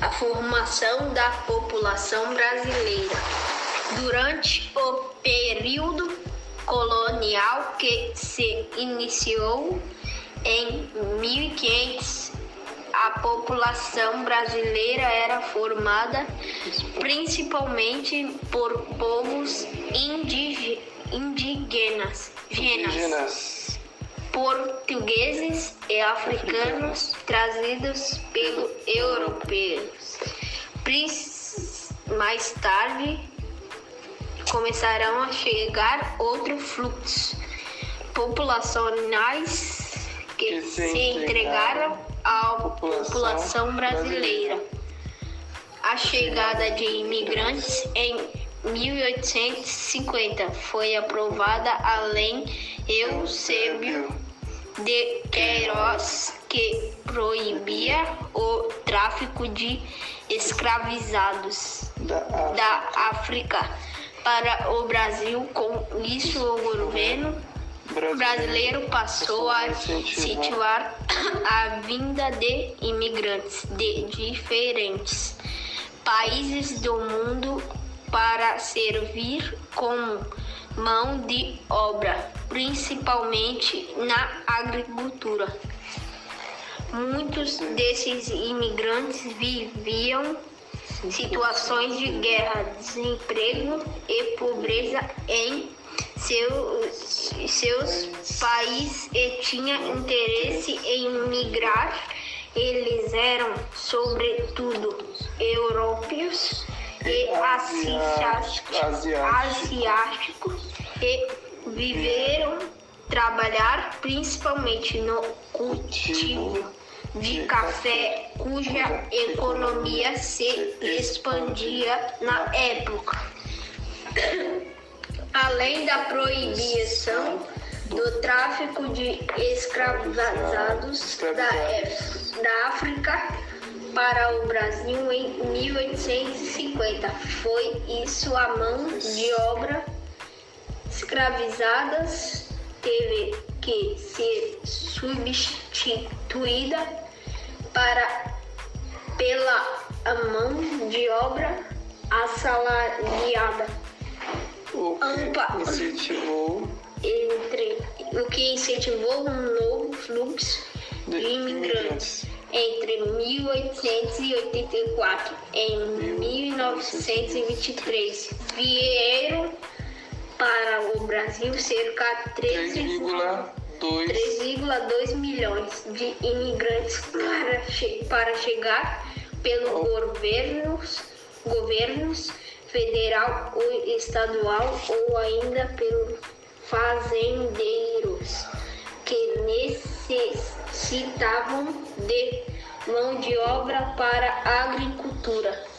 a formação da população brasileira. Durante o período colonial que se iniciou em 1500, a população brasileira era formada principalmente por povos indígenas, indígenas, portugueses e africanos trazidos pelos europeus. Mais tarde começarão a chegar outros fluxos populacionais que, Que se se entregaram à população população brasileira. brasileira. A chegada de imigrantes em 1850 foi aprovada a Lei Eusébio de Queiroz, que proibia o tráfico de escravizados Da África. da África para o Brasil. Com isso, o governo brasileiro passou a incentivar a vinda de imigrantes de diferentes países do mundo para servir como mão de obra, principalmente na agricultura. Muitos desses imigrantes viviam situações de guerra, desemprego e pobreza em seus, seus países e tinha interesse em migrar. Eles eram, sobretudo, europeus e asiáticos, asiáticos e viveram trabalhar principalmente no cultivo de café, cuja economia se expandia na época. Além da proibição do tráfico de escravizados da, da África para o Brasil em 1850, foi isso a mão de obra escravizadas teve que ser substituída para pela mão de obra assalariada. O que incentivou? Entre o que incentivou um novo fluxo de imigrantes entre 1884 e 1923 vieram para o Brasil cerca de 13 3,2 3,2 milhões de imigrantes para, che- para chegar pelo governos, governos federal ou estadual ou ainda pelos fazendeiros que necessitavam de mão de obra para a agricultura.